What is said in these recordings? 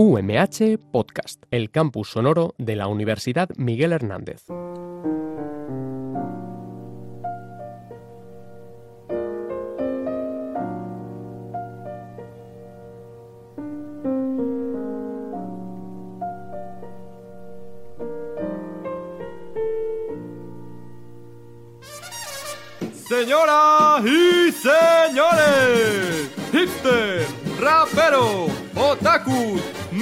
UMH Podcast, el campus sonoro de la Universidad Miguel Hernández. Señoras y señores, hipster, rapero, otaku,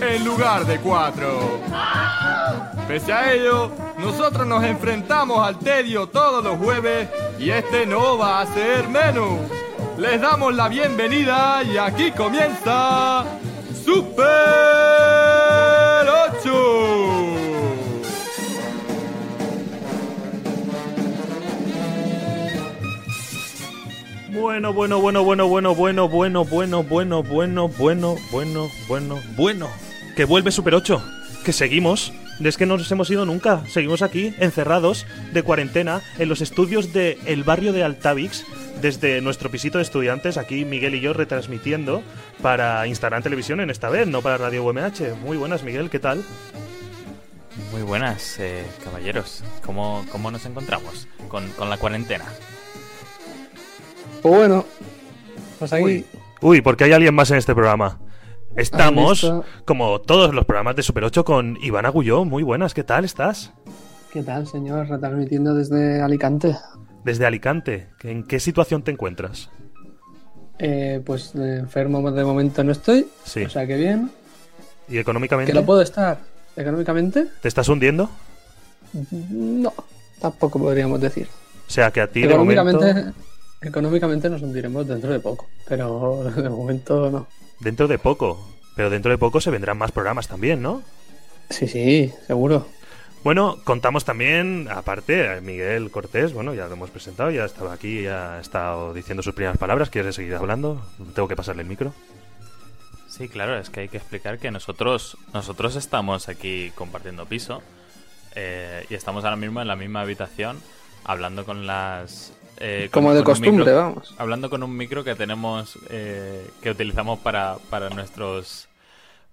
en lugar de 4. Pese a ello, nosotros nos enfrentamos al tedio todos los jueves y este no va a ser menos. Les damos la bienvenida y aquí comienza Super 8. Bueno, bueno, bueno, bueno, bueno, bueno, bueno, bueno, bueno, bueno, bueno, bueno, bueno, bueno. Que vuelve Super 8. Que seguimos. Es que no nos hemos ido nunca. Seguimos aquí, encerrados, de cuarentena, en los estudios del el barrio de Altavix, desde nuestro pisito de estudiantes, aquí Miguel y yo retransmitiendo para Instagram Televisión en esta vez, no para Radio UMH. Muy buenas, Miguel, ¿qué tal? Muy buenas, eh, caballeros. ¿Cómo, ¿Cómo nos encontramos con, con la cuarentena? Pues bueno, pues aquí. Uy. Uy, porque hay alguien más en este programa. Estamos, como todos los programas de Super 8, con Iván Agulló. Muy buenas, ¿qué tal estás? ¿Qué tal, señor? Retransmitiendo desde Alicante. Desde Alicante, ¿en qué situación te encuentras? Eh, pues de enfermo de momento no estoy. Sí. O sea que bien. ¿Y económicamente? ¿Que lo puedo estar? ¿Económicamente? ¿Te estás hundiendo? No, tampoco podríamos decir. O sea, que a ti de Económicamente, momento... económicamente nos hundiremos dentro de poco. Pero de momento no. Dentro de poco. Pero dentro de poco se vendrán más programas también, ¿no? Sí, sí, seguro. Bueno, contamos también, aparte, a Miguel Cortés, bueno, ya lo hemos presentado, ya estaba aquí, ya ha estado diciendo sus primeras palabras. ¿Quieres seguir hablando? Tengo que pasarle el micro. Sí, claro, es que hay que explicar que nosotros, nosotros estamos aquí compartiendo piso eh, y estamos ahora mismo en la misma habitación hablando con las... eh, con- Como de con costumbre, micro- vamos. Hablando con un micro que tenemos, eh, que utilizamos para, para nuestros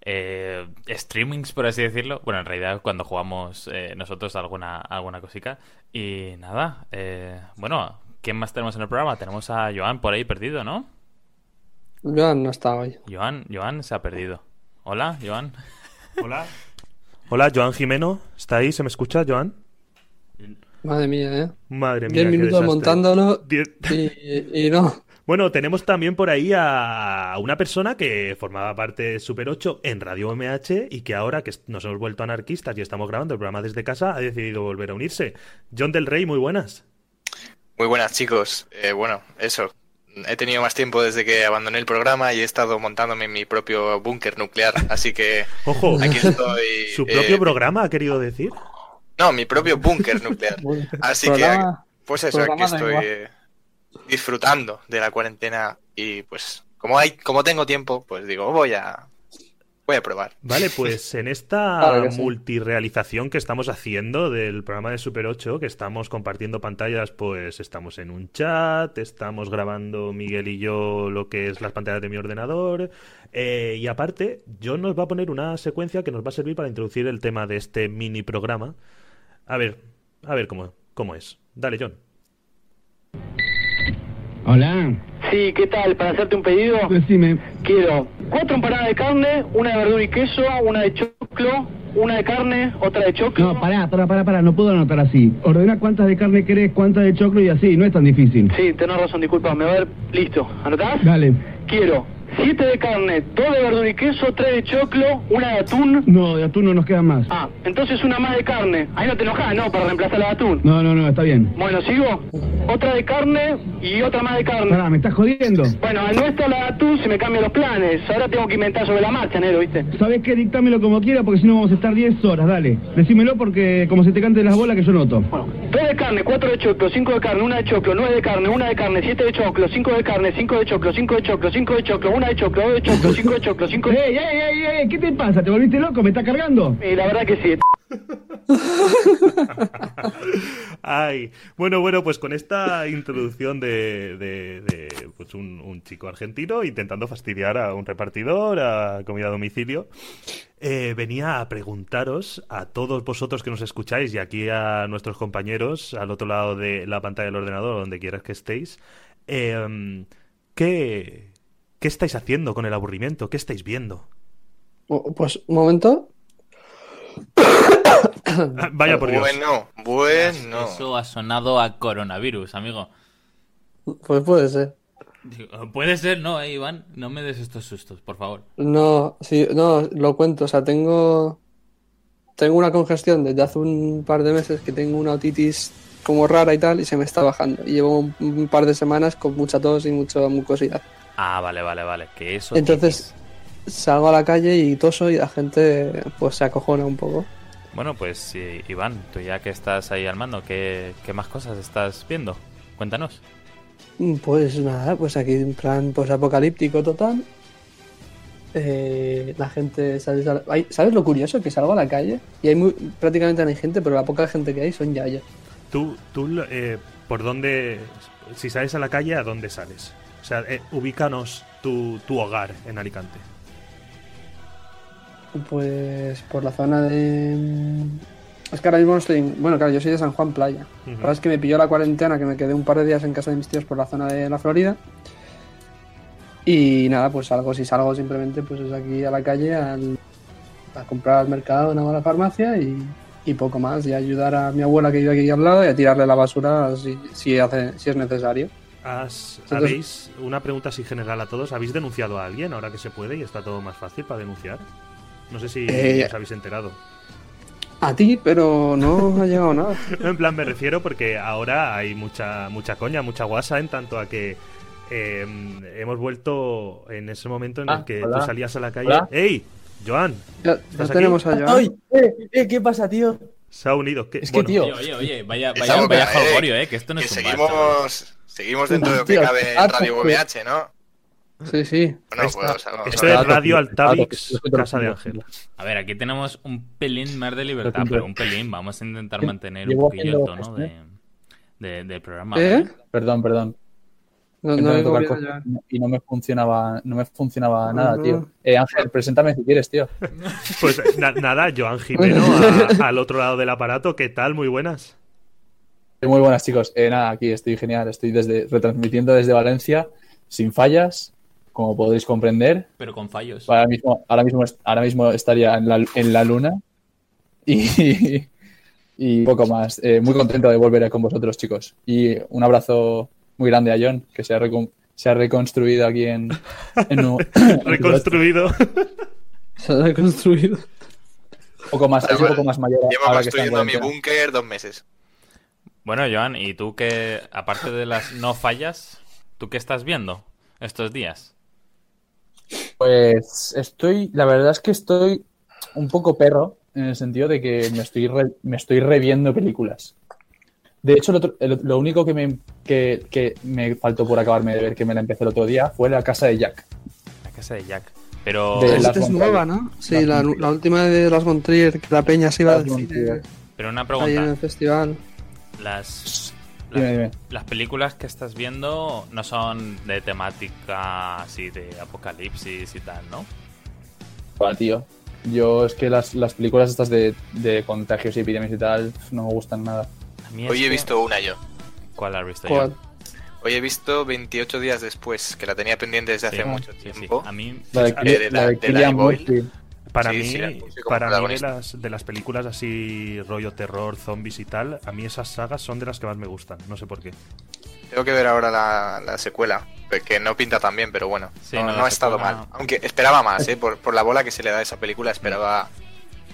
eh, streamings, por así decirlo. Bueno, en realidad cuando jugamos eh, nosotros alguna, alguna cosica. Y nada, eh, bueno, ¿quién más tenemos en el programa? Tenemos a Joan por ahí perdido, ¿no? Joan no está hoy. Joan, Joan se ha perdido. Hola, Joan. Hola. Hola, Joan Jimeno. ¿Está ahí? ¿Se me escucha, Joan? Madre mía, ¿eh? Madre mía. Diez qué minutos desastre. montándolo Diez- y, y no. Bueno, tenemos también por ahí a una persona que formaba parte de Super 8 en Radio MH y que ahora que nos hemos vuelto anarquistas y estamos grabando el programa desde casa ha decidido volver a unirse. John del Rey, muy buenas. Muy buenas chicos. Eh, bueno, eso. He tenido más tiempo desde que abandoné el programa y he estado montándome mi propio búnker nuclear, así que Ojo, aquí estoy. su eh, propio programa ha querido decir. No, mi propio búnker nuclear. Así programa- que, pues eso, aquí estoy eh, disfrutando de la cuarentena y pues como hay, como tengo tiempo, pues digo voy a, voy a probar. Vale, pues en esta Claro que sí. multirealización que estamos haciendo del programa de Super 8, que estamos compartiendo pantallas, pues estamos en un chat, estamos grabando Miguel y yo lo que es las pantallas de mi ordenador, eh, y aparte, John nos va a poner una secuencia que nos va a servir para introducir el tema de este mini programa. A ver, a ver cómo, cómo es. Dale, John. Hola, Sí, ¿qué tal? Para hacerte un pedido, decime. quiero cuatro empanadas de carne, una de verdura y queso, una de choclo, una de carne, otra de choclo. No, pará, pará, pará, pará, no puedo anotar así. Ordena cuántas de carne querés, cuántas de choclo y así, no es tan difícil. Sí, tenés razón, disculpa, me va a ver. Listo, ¿anotás? Dale. Quiero siete de carne, dos de verdura y queso, tres de choclo, una de atún. No, de atún no nos quedan más. Ah, entonces una más de carne. Ahí no te enojas, ¿no? Para reemplazar la de atún. No, no, no, está bien. Bueno, sigo. Otra de carne y otra más de carne. Pará, ¿me estás jodiendo? Bueno, al no estar la de atún se me cambian los planes. Ahora tengo que inventar sobre la marcha, Nero, ¿viste? ¿Sabes qué? Dictámelo como quiera porque si no vamos a estar 10 horas, dale. Decímelo porque como se te cante las bolas que yo noto. Bueno, tres de carne, cuatro de choclo, cinco de carne, una de choclo, nueve de carne, una de carne, siete de choclo, cinco de carne, cinco de choclo, cinco de choclo, cinco de choclo, una de choclo, dos de choclo, cinco de choclo, cinco de... ¡Ey, ey, ey, ey! ¿Qué te pasa? ¿Te volviste loco? ¿Me estás cargando? Y la verdad que sí. Ay, bueno, bueno, pues con esta introducción de, de- de, pues un, un chico argentino intentando fastidiar a un repartidor, a comida a domicilio, eh, venía a preguntaros a todos vosotros que nos escucháis y aquí a nuestros compañeros al otro lado de la pantalla del ordenador, donde quieras que estéis, eh, ¿qué, ¿qué estáis haciendo con el aburrimiento? ¿Qué estáis viendo? Oh, Pues, un momento. Vaya por Dios. Bueno, bueno. Eso ha sonado a coronavirus, amigo. Pues puede ser. Digo, Puede ser, no, eh, Iván. No me des estos sustos, por favor. No, sí, no, lo cuento. O sea, tengo. Tengo una congestión desde hace un par de meses que tengo una otitis como rara y tal, y se me está bajando. Y llevo un, un par de semanas con mucha tos y mucha mucosidad. Ah, vale, vale, vale. Que eso. Entonces salgo a la calle y toso y la gente pues se acojona un poco. Bueno, pues sí, Iván, tú ya que estás ahí al mando, ¿qué, qué más cosas estás viendo? Cuéntanos. Pues nada, pues aquí en plan pues apocalíptico total. Eh, la gente ¿sabes, Ay, ¿sabes lo curioso? Que salgo a la calle y hay muy, prácticamente no hay gente, pero la poca gente que hay son yayas. Tú, tú eh, ¿por dónde, si sales a la calle, a dónde sales? O sea, eh, ubícanos tu, tu hogar en Alicante. Pues por la zona de. Es que ahora mismo no estoy. en- Bueno, claro, yo soy de San Juan Playa. Ujú. La verdad es que me pilló la cuarentena, que me quedé un par de días en casa de mis tíos por la zona de la Florida. Y nada, pues salgo, si salgo simplemente, pues es aquí a la calle al- a comprar al mercado, a la farmacia y, y poco más. Y ayudar a mi abuela que vive aquí al lado y a tirarle la basura si, si, hace, si es necesario. Has- ¿Habéis, una pregunta así general a todos, ¿habéis denunciado a alguien ahora que se puede y está todo más fácil para denunciar? No sé si Eh, os habéis enterado. A ti, pero no ha llegado nada. En plan, me refiero porque ahora hay mucha mucha coña, mucha guasa en tanto a que eh, hemos vuelto en ese momento en el Ah, que hola. tú salías a la calle. Hola. ¡Ey! Joan, Ya, ya ¿Estás aquí? tenemos a Joan. ¡Ay! Eh, eh, ¿Qué pasa, tío? Se ha unido. ¿Qué? Es que, tío, Oye, oye, oye, vaya, vaya, vaya jolgorio, eh, que esto no que es un seguimos, seguimos dentro de lo que cabe en Radio. VMH, ¿no? Sí, sí. Bueno, Esta- pues, Esto es. Radio Altavix, Casa de. Ángel. A ver, aquí tenemos un pelín más de libertad, pero un pelín. Vamos a intentar mantener un poquillo el tono de, esto, de- del programa. ¿Eh? Perdón, perdón. No, y no me funcionaba, no me funcionaba nada, tío. Eh, Ángel, preséntame si quieres, tío. Pues na- nada, Joan Jimeno a- al otro lado del aparato. ¿Qué tal? Muy buenas. Muy buenas, chicos. Eh, nada, aquí estoy genial. Estoy desde retransmitiendo desde Valencia, sin fallas, como podéis comprender. Pero con fallos. Ahora mismo, ahora mismo, ahora mismo estaría en la, en la luna y, y poco más. Eh, muy contento de volver con vosotros, chicos. Y un abrazo muy grande a John, que se ha, recon- se ha reconstruido aquí en... en un- Reconstruido. Se ha reconstruido. poco más, es un poco más mayor Llevo ahora que construyendo mi cuarentena. búnker dos meses. Bueno, Joan, ¿y tú qué, aparte de las no fallas, tú qué estás viendo estos días? Pues estoy, la verdad es que estoy un poco perro en el sentido de que me estoy, re- me estoy reviendo películas. De hecho, el otro- el- lo único que me, que, que me faltó por acabarme de ver, que me la empecé el otro día, fue La Casa de Jack. La casa de Jack. Pero, De Esta es nueva. ¿no? Sí, la, última de las Von Trier, que la peña se iba al cine pero una ahí en pregunta. el festival. Las, las, dime. las películas que estás viendo no son de temática así de apocalipsis y tal, ¿no? Hola, tío. Yo es que las, las películas estas de, de contagios y epidemias y tal no me gustan nada. Hoy he visto una yo. ¿Cuál has visto ¿Cuál? yo? Hoy he visto 28 días después, que la tenía pendiente desde hace mucho sí, sí. tiempo. A mí, La de, Eh, de la- la de Boyle. Para Sí, mí, para mí de las, de las películas así rollo terror, zombies y tal, a mí esas sagas son de las que más me gustan. No sé por qué. Tengo que ver ahora la, la secuela, que no pinta tan bien, pero bueno, Sí, no, no, no la ha estado mal. Aunque esperaba más, ¿eh? por, por la bola que se le da a esa película, esperaba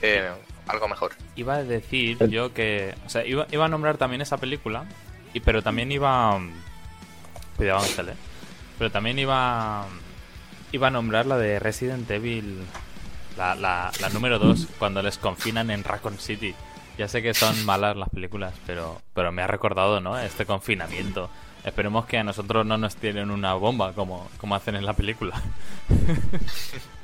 eh, algo mejor. Iba a decir yo que. O sea, iba, iba a nombrar también esa película, y, pero también iba. Cuidado, Ángel, eh. Pero también iba. Iba a nombrar la de Resident Evil. La, la, la número 2, cuando les confinan en Raccoon City. Ya sé que son malas las películas, pero, pero me ha recordado, ¿no? Este confinamiento. Esperemos que a nosotros no nos tienen una bomba como, como hacen en la película.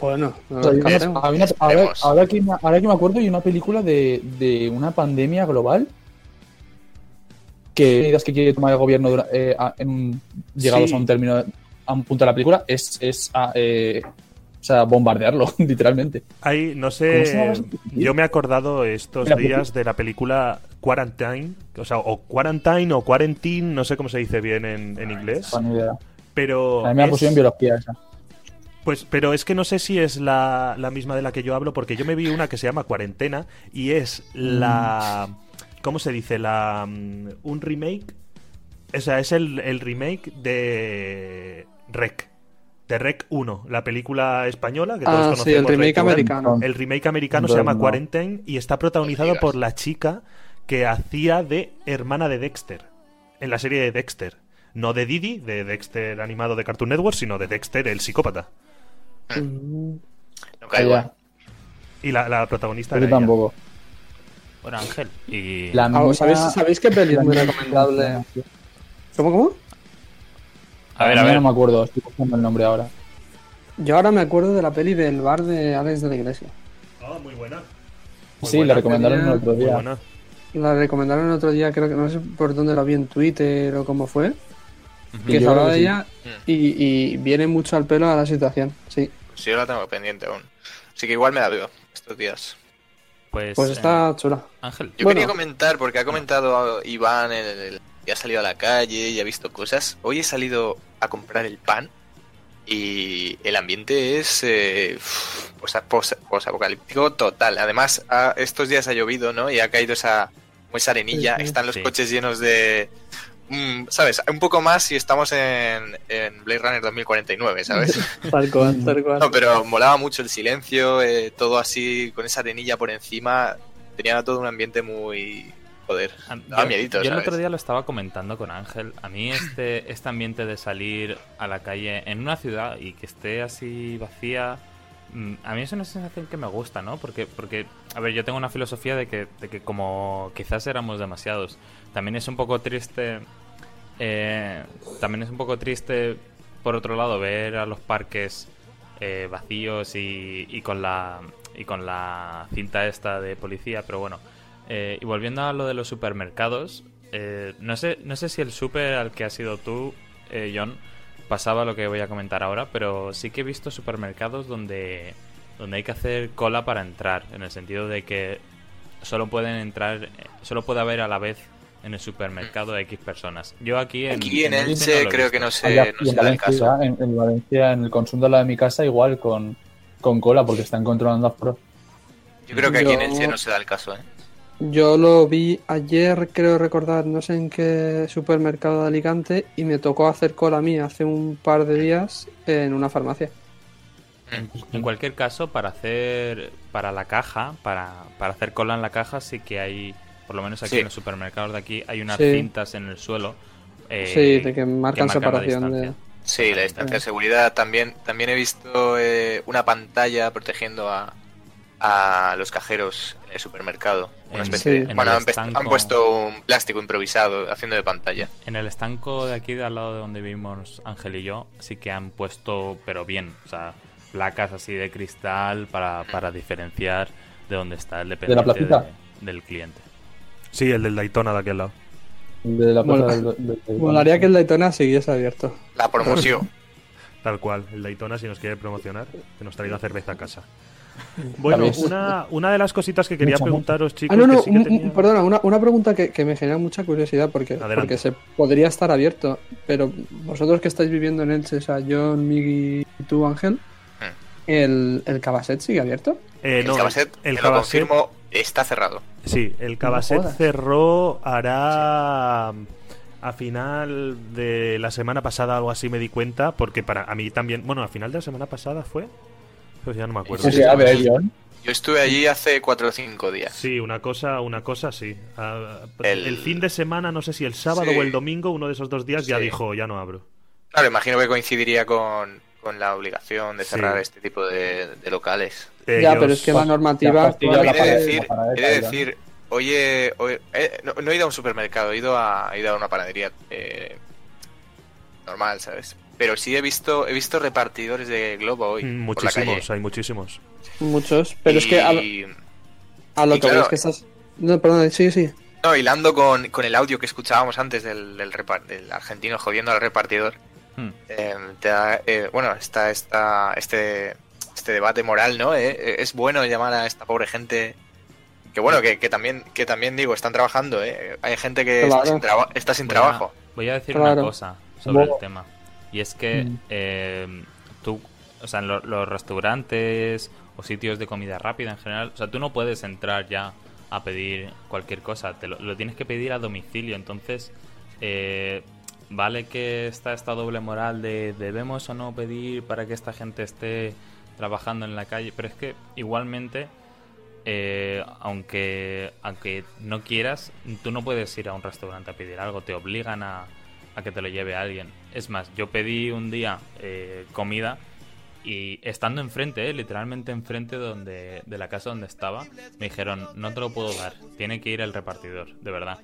Bueno, no ahora, que me, ahora que me acuerdo, hay una película de, de una pandemia global que medidas que quiere tomar el gobierno dura- eh, a- en un- llegados Sí. a un término, a un punto de la película, es, es a, eh, o sea, bombardearlo, literalmente. Ahí, no ¿Cómo se llama sé. Yo me he acordado estos días de la película Quarantine, o sea, o Quarantine o Quarantine, no sé cómo se dice bien en, en inglés, No, idea. pero. A mí me es- pusieron en biología esa. Pues, pero es que no sé si es la, la misma de la que yo hablo, porque yo me vi una que se llama Cuarentena y es la. ¿Cómo se dice? La. mm, Un remake. O sea, es el, el remake de. Rec. De Rec 1, la película española que todos Ah, sí, conocemos. el remake Rec 1. americano. El remake americano se llama no. Quarantine y está protagonizado por la chica que hacía de hermana de Dexter en la serie de Dexter. No de Didi, de Dexter animado de Cartoon Network, sino de Dexter, el psicópata. Mm, No. Vaya, Y la, la protagonista yo era ella. tampoco. Bueno, Ángel. Y. La ah, ¿sabéis, ¿Sabéis qué peli es muy recomendable? ¿Cómo, cómo? A ver, a mía ver. no me acuerdo, estoy buscando el nombre ahora. Yo ahora me acuerdo de la peli del bar de Alex de la Iglesia. Ah, muy buena. Muy sí, buena. la recomendaron el otro Muy día. buena. La recomendaron el otro día, creo que no sé por dónde la vi en Twitter o cómo fue. Que se hablaba de sí. ella y, y viene mucho al pelo a la situación. Sí, Pues yo la tengo pendiente aún. Así que igual me la veo estos días. Pues, pues eh, está chula. Ángel. Yo Bueno. quería comentar, porque ha comentado Iván el, el- que ha salido a la calle y ha visto cosas. Hoy he salido a comprar el pan y el ambiente es eh, posapocalíptico total. Además, ha- estos días ha llovido, ¿no? Y ha caído esa, esa arenilla. Sí, sí. Están los Sí. coches llenos de... mm, ¿Sabes? Un poco más si estamos en, en Blade Runner 2049, ¿sabes? Tal cual, tal cual. No, pero molaba mucho el silencio, eh, todo así, con esa arenilla por encima. Tenía todo un ambiente muy. Joder, A- daba yo, miedito, yo el otro día lo estaba comentando con Ángel. A mí este, este ambiente de salir a la calle en una ciudad y que esté así vacía, a mí es una sensación que me gusta, ¿no? Porque, porque a ver, yo tengo una filosofía de que, de que como quizás éramos demasiados, también es un poco triste, eh, también es un poco triste, por otro lado, ver a los parques eh, vacíos y, y con la y con la cinta esta de policía, pero bueno. Eh, y volviendo a lo de los supermercados, eh, no sé no sé si el super al que has sido tú, eh, John, pasaba lo que voy a comentar ahora, pero sí que he visto supermercados donde donde hay que hacer cola para entrar, en el sentido de que solo pueden entrar, solo puede haber a la vez en el supermercado X personas. Yo aquí en, Aquí en Elche he creo que no Allá- se, no y se en, da el caso. en, en Valencia, en el consumo de la de mi casa, igual con, con cola, porque están controlando aforo. Yo creo que aquí en Elche no se da el caso, ¿eh? Yo lo vi ayer, creo recordar, no sé en qué supermercado de Alicante, y me tocó hacer cola a mí hace un par de días en una farmacia. En cualquier caso, para hacer para la caja, para, para hacer cola en la caja, sí que hay, por lo menos aquí Sí. en los supermercados de aquí, hay unas Sí. cintas en el suelo. eh, sí, de que marcan separación de... Sí, la distancia de seguridad. También, también he visto eh, una pantalla protegiendo a, a los cajeros en el supermercado. Una En- especie sí. de- en bueno, el han, pe- estanco. han puesto un plástico improvisado haciendo de pantalla. En el estanco de aquí, de al lado de donde vivimos Ángel y yo, sí que han puesto, pero bien, o sea, placas así de cristal para, para diferenciar de dónde está el dependiente de- del cliente. Sí, el del Daytona de aquel lado. De la plaza del- del- del- Molaría que el Daytona siguiese abierto. La promoción. Tal cual, el Daytona, si nos quiere promocionar, que nos traiga cerveza a casa. Bueno, una, una de las cositas que quería Mucha, preguntaros, chicos, Ah, no, no, que sí que un- tenía- un- perdona, una, una pregunta que, que me genera mucha curiosidad porque, Adelante. porque se podría estar abierto, pero vosotros que estáis viviendo en Elche, o sea, John, Miggy y tú, Ángel, ¿el, el Cabaset sigue abierto? Eh, el no, Cabaset, el te lo confirmo, está cerrado. Sí, el Cabaset cerró hará A final de la semana pasada, algo así, me di cuenta, porque para a mí también. Bueno, a final de la semana pasada fue. Pues ya no me acuerdo. Yo estuve allí hace cuatro o cinco días. Sí, una cosa, una cosa sí. Ah, El- el... fin de semana, no sé si el sábado Sí. o el domingo, uno de esos dos días, ya dijo, ya no abro. Claro, imagino que coincidiría con, con la obligación de Sí. cerrar este tipo de, de locales. Ya, Ellos- pero es que la normativa. Ya, He de decir, he de oye, oye, eh, no, no he ido a un supermercado, he ido a, he ido a una panadería eh, normal, ¿sabes? Pero sí he visto, he visto repartidores de globo hoy. Por la calle. Muchísimos, hay muchísimos. Muchos, pero es que a, lo- Y- a lo y que claro- es que estás. No, perdón, sí, sí. No, hilando con, con el audio que escuchábamos antes del, del, argentino jodiendo al repartidor, Hmm. eh, te da- eh, bueno, está, está este, este debate moral, ¿no? Eh, es bueno llamar a esta pobre gente que bueno, que, que también, que también digo, están trabajando, ¿eh? Hay gente que está sin, traba- está sin Voy a- trabajo. Voy a decir Claro. una cosa sobre Bueno. el tema. Y es que Mm. eh, tú, o sea, en lo- los restaurantes o sitios de comida rápida en general, o sea, tú no puedes entrar ya a pedir cualquier cosa, te lo, lo tienes que pedir a domicilio. Entonces, eh, vale que está esta doble moral de debemos o no pedir para que esta gente esté trabajando en la calle, pero es que igualmente eh, aunque aunque no quieras, tú no puedes ir a un restaurante a pedir algo, te obligan a, a que te lo lleve alguien. Es más, yo pedí un día eh, comida y estando enfrente, eh, literalmente enfrente donde, de la casa donde estaba, me dijeron, no te lo puedo dar, tiene que ir el repartidor, de verdad.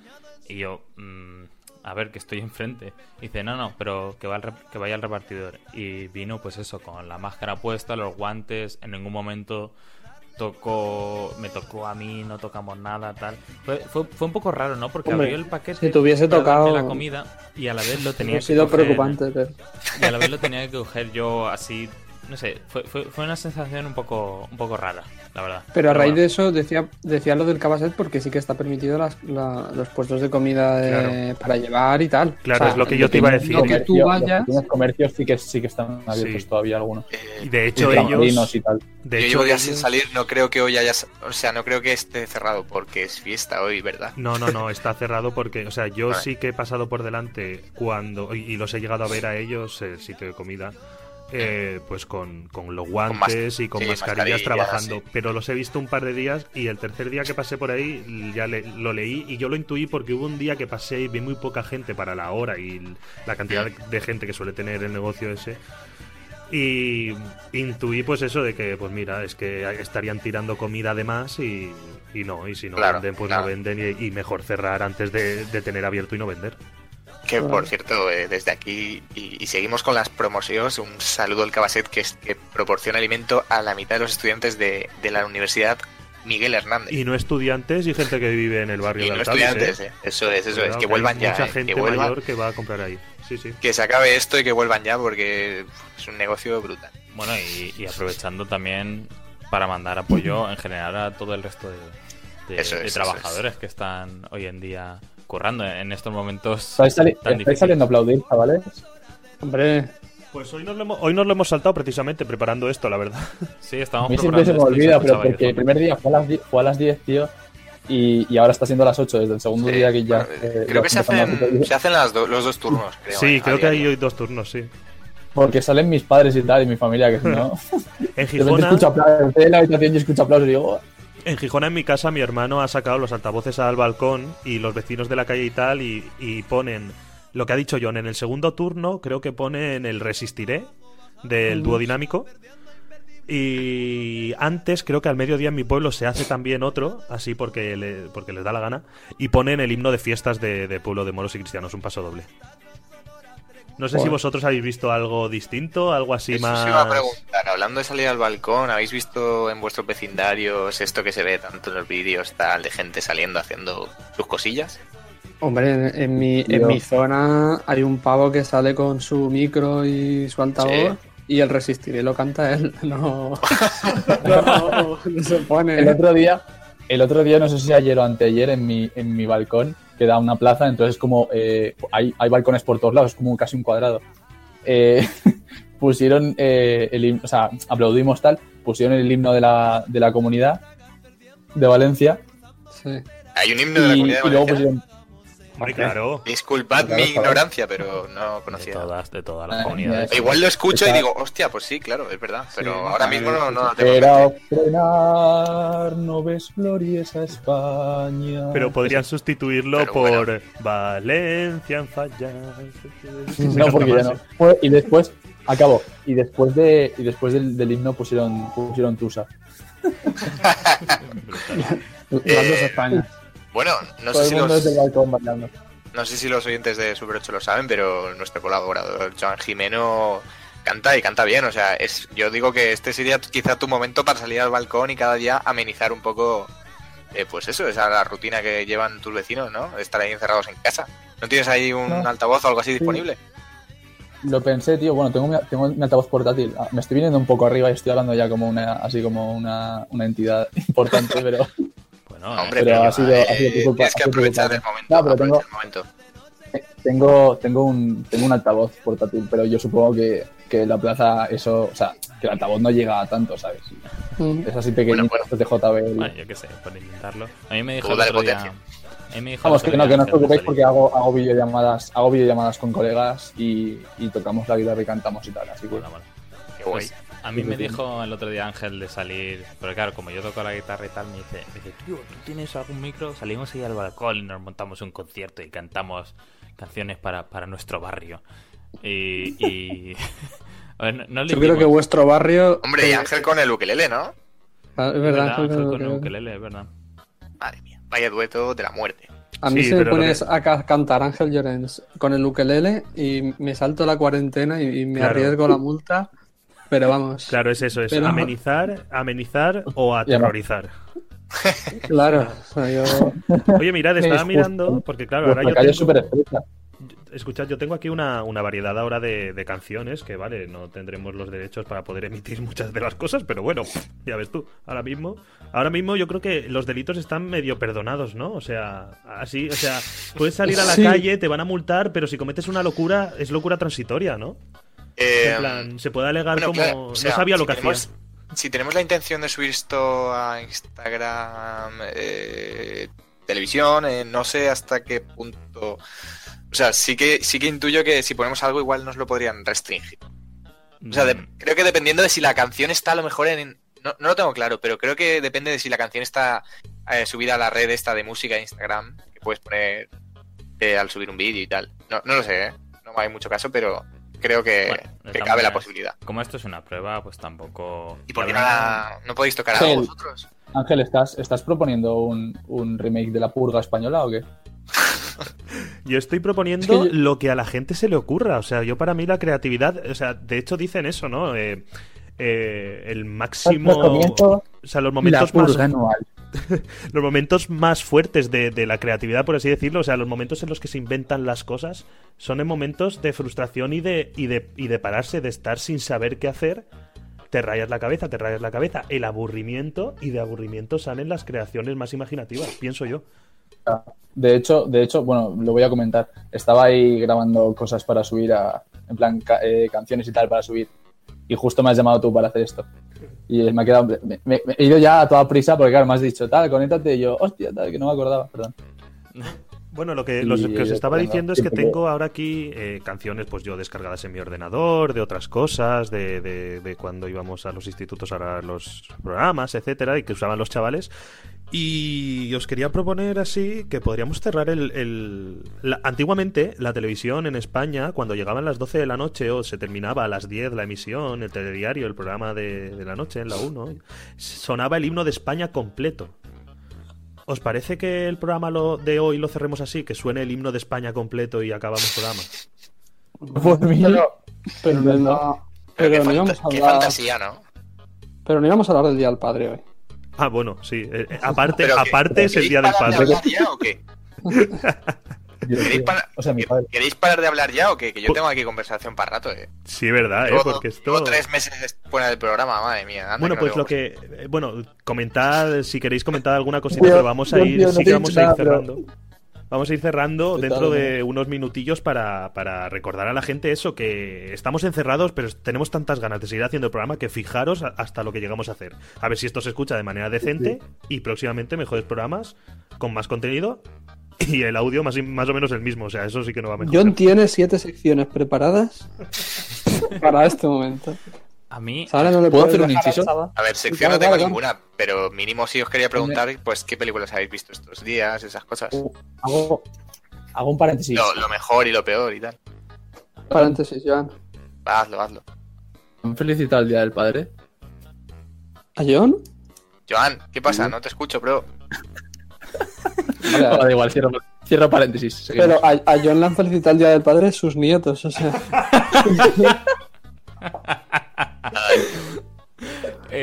Y yo, "Mm, a ver, que estoy enfrente. Dice, no, no, pero que, que vaya el repartidor. Y vino, pues eso, con la máscara puesta, los guantes, en ningún momento tocó, me tocó a mí, no tocamos nada, tal. Fue, fue, fue un poco raro, ¿no? Porque Hombre, abrió el paquete si te hubiese tocado- la comida y a la vez lo tenía que sido coger- preocupante, pero. y a la vez lo tenía que coger yo así, no sé, fue, fue, fue una sensación un poco, un poco rara, la verdad. Pero a raíz bueno. de eso decía, decía lo del cabaset porque sí que está permitido las, la- los puestos de comida de- para llevar y tal. Claro, es lo que yo te iba a decir. Que tú vayas. Los comercios sí que, sí que están abiertos Sí. todavía algunos. Eh, Y de hecho, Y ellos. y tal. De yo hecho, llevo días ellos- sin salir, no creo que hoy haya, o sea, no creo que esté cerrado porque es fiesta hoy, ¿verdad? No, no, no, está cerrado porque, o sea, yo Vale. sí que he pasado por delante cuando, y, y los he llegado a ver a ellos, el sitio de comida, eh, pues con, con los guantes y con sí, mascarillas mascarillas, trabajando, sí. pero los he visto un par de días y el tercer día que pasé por ahí ya le- lo leí y yo lo intuí porque hubo un día que pasé y vi muy poca gente para la hora y la cantidad de, de gente que suele tener el negocio ese. Y intuí pues eso de que, pues mira, es que estarían tirando comida de más y, y no, y si no Claro, venden, pues claro. no venden y, y mejor cerrar antes de, de tener abierto y no vender. Que Claro. por cierto, eh, desde aquí, y, y seguimos con las promociones, un saludo al Cabaset que, es, que proporciona alimento a la mitad de los estudiantes de, de la Universidad Miguel Hernández. Y no estudiantes y gente que vive en el barrio Y de no Altavis, estudiantes, ¿eh? eh. eso es, eso Cuidado, es, que vuelvan ya, Mucha eh, gente que, vuelvan, mayor que va a comprar ahí. Sí, sí. que se acabe esto y que vuelvan ya porque es un negocio brutal. Bueno, y, y aprovechando también para mandar apoyo en general a todo el resto de, de- Eso es, de eso trabajadores que están hoy en día currando en estos momentos ¿Estáis, sali- tan estáis difíciles. saliendo a aplaudir, chavales? Hombre, Pues hoy nos, lo hemos, hoy nos lo hemos saltado precisamente preparando esto, la verdad. Sí, A estamos mí siempre se me olvida, pero porque el fondo. primer día fue a las 10, fue a las 10 tío, y, y ahora está siendo a las 8, desde el segundo Sí, día que ya... bueno, eh, creo que se a hacen, hacer- se hacen las do- los dos turnos. Creo, sí, eh, a creo que hay hoy dos turnos, sí. Porque salen mis padres y tal, y mi familia, que si no... En Gijona, escucho aplausos, en la habitación y escucho aplausos y digo... En Gijona, en mi casa, mi hermano ha sacado los altavoces al balcón y los vecinos de la calle y tal, y, y ponen lo que ha dicho John. En el segundo turno, creo que ponen el Resistiré del dúo dinámico. Y antes, creo que al mediodía en mi pueblo se hace también otro, así porque, le- porque les da la gana, y ponen el himno de fiestas de, de pueblo de moros y cristianos, un paso doble. No sé si vosotros habéis visto algo distinto, algo así Eso más. se iba a preguntar, hablando de salir al balcón, ¿habéis visto en vuestros vecindarios esto que se ve tanto en los vídeos tal de gente saliendo haciendo sus cosillas? hombre, en, en mi, en mi zona hay un pavo que sale con su micro y su altavoz y el resistiré lo canta él. No, no, no se pone. El otro día, el otro día, no sé si ayer o anteayer, en mi, en mi balcón, que da una plaza, entonces como eh, hay, hay balcones por todos lados, es como casi un cuadrado. Eh, pusieron eh, el himno, o sea, aplaudimos tal, pusieron el himno de la, de la comunidad de Valencia Sí. Hay un himno de la comunidad de y luego Valencia? pusieron, Claro. Disculpad Claro, mi claro. ignorancia, pero no De conocía. todas, de todas las Ah, comunidades. Igual lo escucho y digo, hostia, pues sí, claro, es verdad. Pero Sí, ahora a mismo no, no lo tengo en Era mente. frenar, no ves gloriesa España. Pero podrían sustituirlo Pero por bueno. Valencia en fallas. No, porque ya no. Fue- Y después, acabó. Y después de y después del, del himno pusieron, pusieron Tusa. Las Eh, dos Españas. Bueno, no Todo sé, si los, desde el balcón bailando. no sé si los oyentes de Super 8 lo saben, pero nuestro colaborador Joan Jimeno canta y canta bien. O sea, es, yo digo que este sería quizá tu momento para salir al balcón y cada día amenizar un poco, eh, pues eso, esa la rutina que llevan tus vecinos, ¿no? De estar ahí encerrados en casa. ¿No tienes ahí un No. altavoz o algo así disponible? Lo pensé, tío. Bueno, tengo mi, tengo mi altavoz portátil. Ah, Me estoy viniendo un poco arriba y estoy hablando ya como una, así como una, una entidad importante, pero Bueno, Hombre, pero pero, ha sido- eh, ha sido tu culpa, tienes que aprovechar el momento. No, pero tengo- el momento. tengo, tengo, un, tengo un altavoz portátil, pero yo supongo que, que la plaza, eso, o sea, que el altavoz no llega a tanto, ¿sabes? Mm. Es así pequeñito, Bueno, estos de JBL. bueno, yo qué sé, por intentarlo. A mí me dijo el otro día... potencia. a mí me dijo Vamos, que no, que no os preocupéis porque hago, hago videollamadas, hago videollamadas con colegas y, y tocamos la guitarra y cantamos y tal, así que Bueno, bueno. Qué guay. Pues, a mí me dijo el otro día Ángel de salir, pero claro, como yo toco la guitarra y tal, me dice, me dice, tío, ¿tú tienes algún micro? Salimos ahí al balcón y nos montamos un concierto y cantamos canciones para, para nuestro barrio. Y... y... a ver, no, no lo Yo creo que vuestro barrio. Hombre, y Ángel con el ukelele, ¿no? ah, Es verdad, Ángel con el ukelele, es verdad. Madre mía, vaya dueto de la muerte. A mí Sí, se me pones que- a ca- cantar Ángel Llorens con el ukelele y me salto la cuarentena y, y me Claro. arriesgo la multa. Pero vamos, Claro, es eso, es Pero- amenizar, amenizar o aterrorizar. claro. yo- Oye, mirad, Es estaba mirando, porque claro, ahora yo tengo... Escuchad, yo tengo aquí una, una variedad ahora de, de canciones que, vale, no tendremos los derechos para poder emitir muchas de las cosas, pero bueno, ya ves tú, ahora mismo, ahora mismo yo creo que los delitos están medio perdonados, ¿no? O sea, así, o sea, puedes salir a la Sí. calle, te van a multar, pero si cometes una locura, es locura transitoria, ¿no? Eh, En plan, se puede alegar bueno, como claro, o sea, no sabía lo que tenemos- hacía. Si tenemos la intención de subir esto a Instagram, eh, televisión, eh, no sé hasta qué punto. O sea, sí que sí que intuyo que si ponemos algo igual nos lo podrían restringir. O sea, de- Mm, creo que dependiendo de si la canción está a lo mejor en... No, no lo tengo claro, pero creo que depende de si la canción está eh, subida a la red esta de música de Instagram, que puedes poner eh, al subir un vídeo y tal. No, no lo sé, ¿eh? no hay mucho caso, pero creo que, Bueno, cabe la posibilidad. Como esto es una prueba, pues tampoco... ¿Y por qué la no, podéis tocar algo vosotros? Ángel, ¿estás, ¿estás proponiendo un, un remake de la purga española o qué? Yo estoy proponiendo yo- lo que a la gente se le ocurra. O sea, yo para mí la creatividad, o sea, de hecho dicen eso, ¿no? Eh, eh, el máximo. Los comienzos O sea, los La momentos más, anual. los momentos más fuertes de, la creatividad, por así decirlo, o sea, los momentos en los que se inventan las cosas, son en momentos de frustración y de, y de, y de pararse, de estar sin saber qué hacer. Te rayas la cabeza, te rayas la cabeza, el aburrimiento, y de aburrimiento salen las creaciones más imaginativas, pienso yo. De hecho, de hecho, bueno, lo voy a comentar. Estaba ahí grabando cosas para subir a, en plan, eh, canciones y tal para subir. Y justo me has llamado tú para hacer esto. Y me ha quedado, me, me- me he ido ya a toda prisa porque claro, me has dicho, tal, conéctate. Y yo, hostia, tal, que no me acordaba, perdón. Bueno, lo que, los- que os estaba diciendo es que tengo ahora aquí eh, canciones, pues yo descargadas en mi ordenador, de otras cosas, de, de- de cuando íbamos a los institutos a los programas, etcétera, y que usaban los chavales. Y os quería proponer así que podríamos cerrar el... el- la- antiguamente, la televisión en España, cuando llegaban las 12 de la noche o se terminaba a las 10 la emisión, el telediario, el programa de, de la noche en la 1, sonaba el himno de España completo. ¿Os parece que el programa lo, de hoy lo cerremos así? Que suene el himno de España completo y acabamos el programa. Por mí, Pero, pero no, Pero qué, pero no qué hablar, fantasía, ¿no? pero no íbamos a hablar del Día del Padre hoy. Ah, bueno, sí. eh, eh, aparte que- aparte es el ¿queréis día del parar de padre. hablar ya o qué? yo, ¿Queréis, para- o sea, mi que- padre. ¿Queréis parar de hablar ya o qué? Que yo Pu- tengo aquí conversación para rato, eh. Sí, verdad, ¿eh? Porque esto... tres meses fuera del programa, madre mía. anda Bueno, no pues lo que... eh, Bueno, comentad, si queréis comentar alguna cosita, pero vamos a ir... tío, no sí que vamos a ir nada, pero- cerrando. Vamos a ir cerrando dentro de unos minutillos para, para recordar a la gente eso, que estamos encerrados, pero tenemos tantas ganas de seguir haciendo el programa que fijaros hasta lo que llegamos a hacer. A ver si esto se escucha de manera decente y próximamente mejores programas con más contenido y el audio más, más o menos el mismo. O sea, eso sí que no va a mejorar. John tiene siete secciones preparadas para este momento. A mí, Ahora no le ¿Puedo puedes hacer un inciso? A ver, sección no tengo claro, claro. ninguna, pero mínimo sí os quería preguntar, pues, ¿qué películas habéis visto estos días? Esas cosas. Hago, hago un paréntesis. Lo, lo mejor y lo peor y tal. Paréntesis, Joan. Hazlo, hazlo. ¿Han felicitado el Día del Padre? ¿A John? Joan, ¿qué pasa? No te escucho, bro. Vale, da igual, cierro, cierro paréntesis. seguimos. Pero a, a John le han felicitado el día del padre sus nietos, o sea.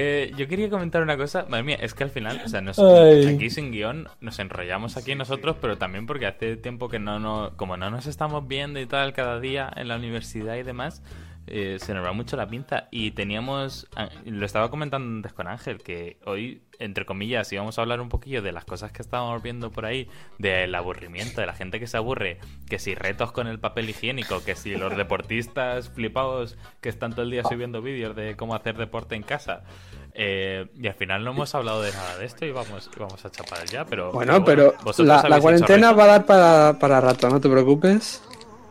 Eh, yo quería comentar una cosa. Madre mía, es que al final, o sea, nos- Ay. aquí sin guion nos enrollamos aquí nosotros, pero también porque hace tiempo que no, no como no nos estamos viendo y tal cada día en la universidad y demás, eh, se nos va mucho la pinza. Y teníamos, ah, lo estaba comentando antes con Ángel, que hoy, entre comillas, íbamos a hablar un poquillo de las cosas que estábamos viendo por ahí, del aburrimiento, de la gente que se aburre, que si retos con el papel higiénico, que si los deportistas flipados que están todo el día subiendo vídeos de cómo hacer deporte en casa. Eh, y al final no hemos hablado de nada de esto y vamos, vamos a chapar ya, pero... Bueno, pero la, la cuarentena va a dar para, para rato, no te preocupes.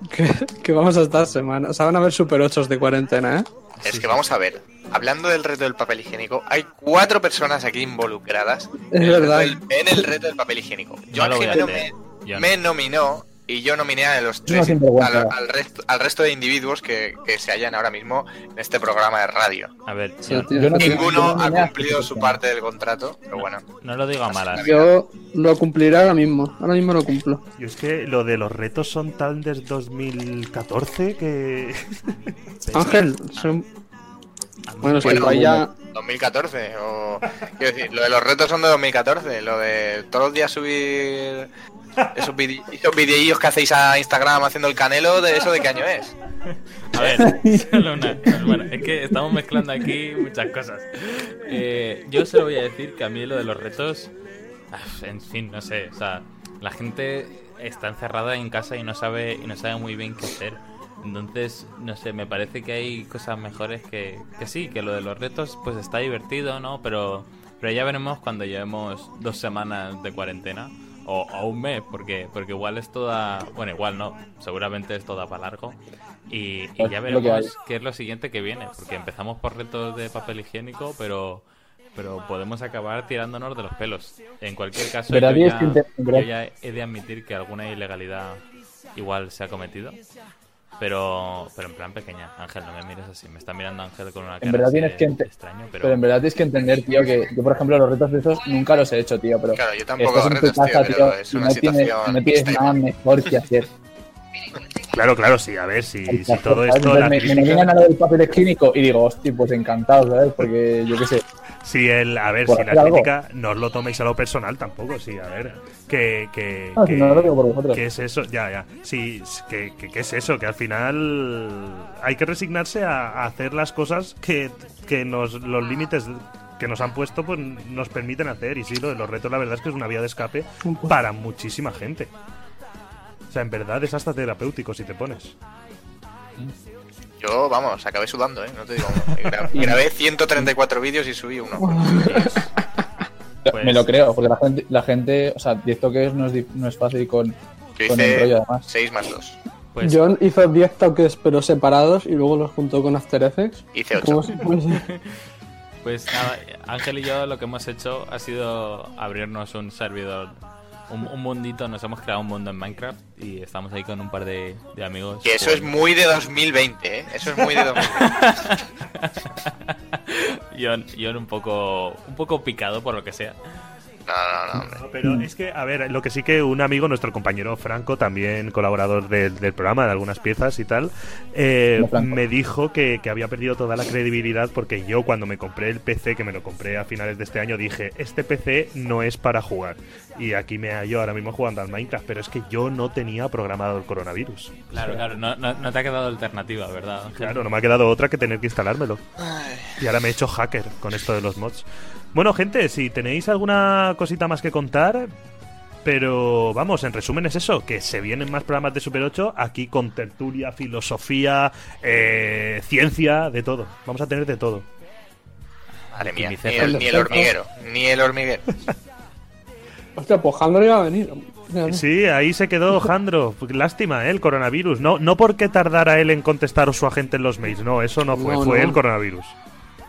Que, que vamos a estar semanas. O sea, van a haber super 8 de cuarentena, ¿eh? Es que vamos a ver, hablando del reto del papel higiénico, hay cuatro personas aquí involucradas Es en, el reto verdad. del, en el reto del papel higiénico. Yo No lo voy a Ángel hacer, me, John. me nominó y yo nominé a los tres, al, al resto, al resto de individuos que, que se hallan ahora mismo en este programa de radio. A ver, Sí, John, tío. Yo no- Ninguno ha cumplido su parte del contrato, pero bueno. no lo digo a malas. Yo lo cumpliré ahora mismo. Ahora mismo lo cumplo. Yo es que lo de los retos son tal desde 2014 que. Ángel, son... bueno, que Bueno, tú ahí ya. 2014, o... Quiero decir, lo de los retos son de 2014, lo de todos los días subir esos, vide- esos videillos que hacéis a Instagram haciendo el canelo, ¿de eso de qué año es? A ver, solo una. Bueno, es que estamos mezclando aquí muchas cosas. Eh, yo solo voy a decir que a mí lo de los retos. ah, En fin, no sé. O sea, la gente está encerrada en casa y no sabe, y no sabe muy bien qué hacer. Entonces, no sé, me parece que hay cosas mejores que, que sí, que lo de los retos pues está divertido, ¿no? Pero, pero ya veremos cuando llevemos dos semanas de cuarentena. O, o un mes, porque, porque igual es toda... Bueno, igual no, seguramente es toda para largo. Y, y ya veremos qué es lo siguiente que viene, porque empezamos por retos de papel higiénico, pero pero podemos acabar tirándonos de los pelos. En cualquier caso, yo ya, yo ya he de admitir que alguna ilegalidad igual se ha cometido. Pero, pero en plan pequeña. Ángel, no me mires así. Me está mirando Ángel con una cara En verdad así tienes de que ente- extraño, pero... Pero en verdad tienes que entender, tío, que yo, por ejemplo, los retos de esos nunca los he hecho, tío. Pero Claro, yo tampoco estás hago en tu retos, tío, casa, pero tío, es una no tienes, situación no tienes nada mejor que hacer. Claro, claro, sí, a ver, si, si todo esto. Entonces La me, me a lo del papel clínico y digo, hostia, pues encantado, ¿sabes? Porque yo qué sé. Si el, a ver, si la algo. crítica no os lo toméis a lo personal tampoco, sí, a ver. Que, que, No, si que- no lo digo por vosotros. ¿Qué es eso? Ya, ya. Sí, que, que- ¿qué es eso? Que al final hay que resignarse a, a hacer las cosas que, que nos, los límites que nos han puesto pues nos permiten hacer. Y sí, lo de los retos, la verdad es que es una vía de escape para muchísima gente. O sea, en verdad es hasta terapéutico si te pones. Yo, vamos, acabé sudando, ¿eh? No te digo. Gra- grabé 134 vídeos y subí uno. Pues- Me lo creo, porque la gente, la gente o sea, esto que es no es, no es fácil con, Yo con el rollo hice además. 6 más 2. Pues, John hizo 10 toques pero separados y luego los juntó con After Effects. Hice 8. ¿Cómo se- cómo se- pues nada, Ángel y yo lo que hemos hecho ha sido abrirnos un servidor, un, un mundito. Nos hemos creado un mundo en Minecraft y estamos ahí con un par de, de amigos. Que eso es jugando. muy de 2020, ¿eh? Eso es muy de 2020. John, John un poco, un poco picado por lo que sea. No, no, no, hombre. No, Pero es que, a ver, lo que sí que un amigo, nuestro compañero Franco, también colaborador del, del programa, de algunas piezas y tal, eh, me dijo que, que había perdido toda la credibilidad porque yo cuando me compré el PC, que me lo compré a finales de este año, dije, este PC no es para jugar. Y aquí me hallo ahora mismo jugando al Minecraft, pero es que yo no tenía programado el coronavirus. Claro, claro, no, no, no te ha quedado alternativa, ¿verdad? Claro, no me ha quedado otra que tener que instalármelo. Y ahora me he hecho hacker con esto de los mods. Bueno, gente, si tenéis alguna cosita más que contar, pero vamos, en resumen es eso, que se vienen más programas de Super 8 aquí con tertulia, filosofía, eh, ciencia, de todo. Vamos a tener de todo. Madre mía, ni el, ni el hormiguero. Ni el hormiguero. Hostia, pues Jandro iba a venir. Sí, ahí se quedó Jandro. Lástima, ¿eh? El coronavirus. No, no porque tardara él en contestar a su agente en los mails. No, eso no fue. No, fue no. el coronavirus.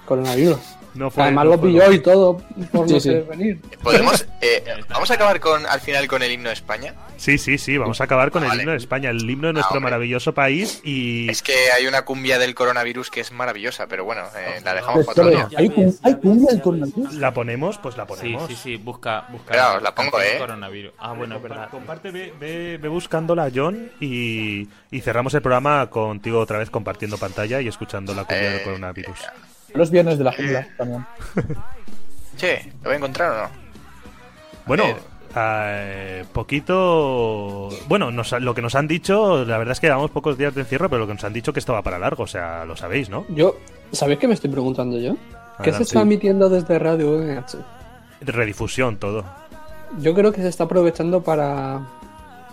Coronavirus. No fue, Además no lo pilló y todo por Sí, no sí. venir. ¿Podemos, eh, ¿Vamos a acabar con al final con el himno de España? Sí, sí, sí. Vamos a acabar con el Vale. himno de España, el himno de nuestro hombre. maravilloso país. Y Es que hay una cumbia del coronavirus que es maravillosa, pero bueno, eh, la dejamos para Pero, otro día. ¿hay, cum- ¿Hay cumbia del coronavirus? la ponemos, pues la Sí, ponemos. sí, sí, busca. busca os la pongo, ¿eh? Coronavirus. Ah, bueno, es verdad. Comparte, ve, ve, ve buscándola, John, y, y cerramos el programa contigo otra vez compartiendo pantalla y escuchando la cumbia Eh, del coronavirus. Los viernes de la jungla también. Che, ¿lo voy a encontrar o no? Bueno, ver. eh, poquito. Bueno, nos- lo que nos han dicho, la verdad es que llevamos pocos días de encierro, pero lo que nos han dicho que esto va para largo, o sea, lo sabéis, ¿no? Yo, ¿sabéis qué me estoy preguntando yo? ¿Qué Adelante. se está emitiendo desde Radio VMH? Redifusión, todo. Yo creo que se está aprovechando para,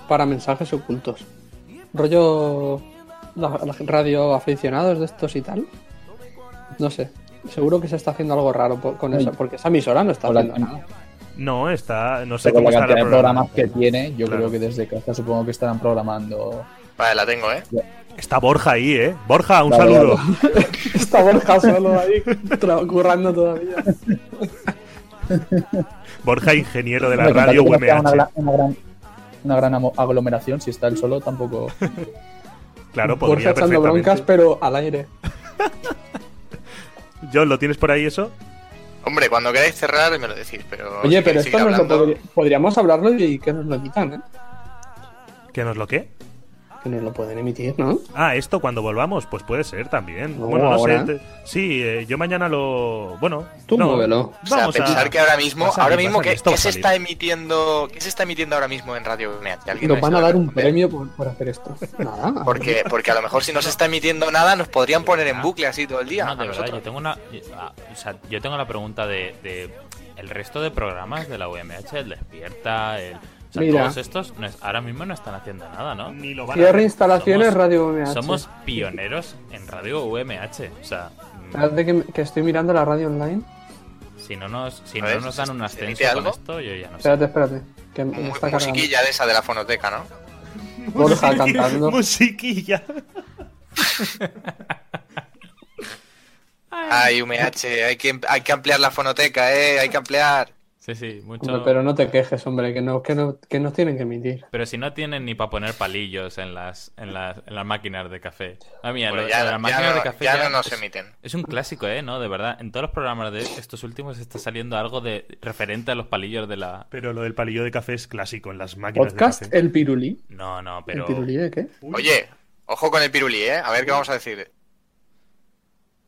para mensajes ocultos. Rollo la, la radio aficionados de estos y tal. No sé. Seguro que se está haciendo algo raro por- con eso, porque esa emisora no está Hola, haciendo nada. No, está. No sé Pero cómo la está cantidad de programa. programas que tiene, yo Claro. creo que desde casa supongo que estarán programando. Vale, la tengo, ¿eh? Está Borja ahí, ¿eh? Borja, un Vale, saludo. vale. Está Borja solo ahí, currando todavía. Borja, ingeniero de la radio Una, UMH. gran- una gran, una gran aglomeración, si está él solo tampoco. Claro, Borja podría echando broncas, pero al aire. John, ¿lo tienes por ahí eso? Hombre, cuando queráis cerrar me lo decís, pero... Oye, pero esto nos lo podríamos hablarlo y que nos lo emitan, ¿eh? ¿Que nos lo qué? Que nos lo pueden emitir, ¿no? Ah, esto cuando volvamos, pues puede ser también. No, bueno, no ahora. sé. te- Sí, eh, yo mañana lo. Bueno, Tú no, muévelo. O sea, Vamos pensar a... que ahora mismo, salir, ahora mismo, ¿qué, se está emitiendo, qué se está emitiendo ahora mismo en Radio Nos van a dar un premio por, por hacer esto. Nada. Porque, porque a lo mejor si no se está emitiendo nada, nos podrían poner en bucle así todo el día. No, de verdad, nosotros. yo tengo una. O sea, yo tengo la pregunta de, de el resto de programas de la UMH, el Despierta, el. O sea, Mira. todos estos no es- ahora mismo no están haciendo nada, ¿no? Ni lo van a Cierre hacer. instalaciones Somos- Radio VMH. Somos pioneros en radio UMH. O sea, mm, Espérate que, que estoy mirando la radio online. si no nos, si A no ver, nos dan ¿se- un ascenso con algo? esto, yo ya no sé. Espérate, espérate. Que me Mu- está cargando. musiquilla de esa de la fonoteca, ¿no? Borja cantando. Musiquilla. Ay, UMH, hay que, hay que ampliar la fonoteca, ¿eh? Hay que ampliar. Sí, sí, mucho. Hombre, pero no te quejes, hombre, que no, que no, que nos tienen que emitir. Pero si no tienen ni para poner palillos en las, en las, en las máquinas de café. Ah, mira, Bueno, lo- ya, las ya máquinas no, de café ya ya no nos es, emiten. es un clásico, ¿eh? ¿No? De verdad, en todos los programas de estos últimos está saliendo algo de referente a los palillos de la... Pero lo del palillo de café es clásico en las máquinas Podcast de café. El Pirulí. No, no, pero... ¿El Pirulí de qué? Oye, ojo con el pirulí, ¿eh? A ver qué vamos a decir.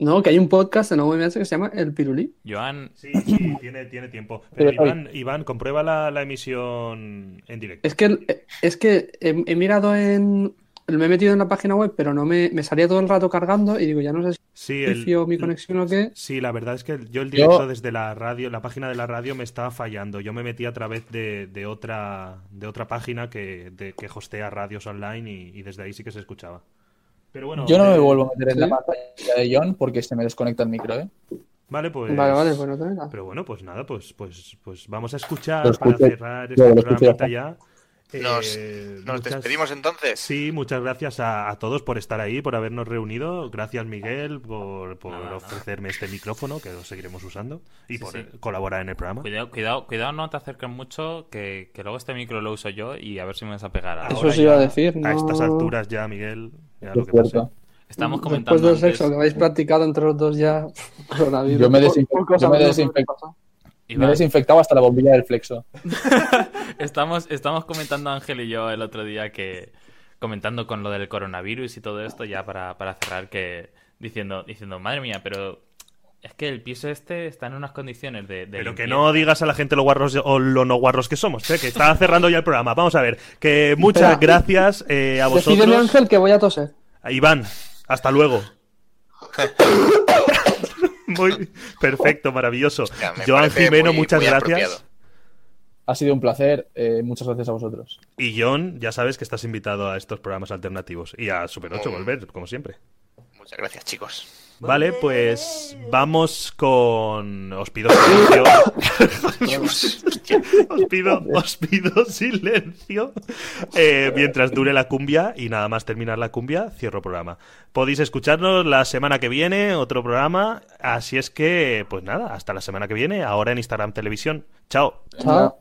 No, que hay un podcast en la VMH que se llama El Pirulí. Joan, Sí, sí, tiene, tiene tiempo. Pero Pero, Iván, Iván, comprueba la, la emisión en directo. Es que, es que he, he mirado en. Me he metido en la página web, pero no me, me salía todo el rato cargando y digo, ya no sé si Sí, o mi conexión o qué. Sí, la verdad es que yo el directo Yo- desde la radio, la página de la radio me estaba fallando. Yo me metí a través de, de otra de otra página que, de- que hostea radios online y, y desde ahí sí que se escuchaba. Pero bueno, Yo no me eh, vuelvo a meter en la pantalla de John porque se me desconecta el micro, ¿eh? Vale, pues. Vale, vale, pues no te vengas. Pero bueno, pues nada, pues, pues, pues vamos a escuchar para cerrar este bastante. ya. Nos, Eh, nos muchas- despedimos entonces. Sí, muchas gracias a, a todos por estar ahí, por habernos reunido. Gracias, Miguel, por, por Nada, nada. ofrecerme este micrófono, que lo seguiremos usando, y Sí, por sí. eh, colaborar en el programa. cuidado, cuidado, cuidado, no te acerques mucho, que, que luego este micro lo uso yo y a ver si me vas a pegar. Ahora Eso sí iba a decir, A no- estas alturas ya, Miguel, lo que. Estamos Después comentando del antes- sexo que habéis practicado entre los dos ya. coronavirus. Yo me desinfe- yo me pasa. Me he desinfectado hasta la bombilla del flexo. Estamos, estamos comentando Ángel y yo el otro día que comentando con lo del coronavirus y todo esto ya para, para cerrar que diciendo diciendo madre mía pero es que el piso este está en unas condiciones de, de Pero que limpieza". no digas a la gente lo guarros o lo no guarros que somos, ¿eh? que está cerrando ya el programa. Vamos a ver, que muchas Espera. gracias eh, a Decídeme, vosotros. Ángel, que voy a toser. A Iván, hasta luego. Muy perfecto, maravilloso. Ya, Joan Jimeno, muy- muchas muy gracias. apropiado. Ha sido un placer. eh, muchas gracias a vosotros. Y John, ya sabes que estás invitado a estos programas alternativos. Y a Super 8 Mm. volver, como siempre. Muchas gracias, chicos. Vale, pues vamos con. Os pido silencio. os, pido, os pido silencio. Eh, mientras dure la cumbia y nada más terminar la cumbia, cierro programa. Podéis escucharnos la semana que viene, otro programa. Así es que, pues nada, hasta la semana que viene, ahora en Instagram Televisión. Chao. Chao.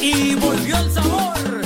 Y volvió el sabor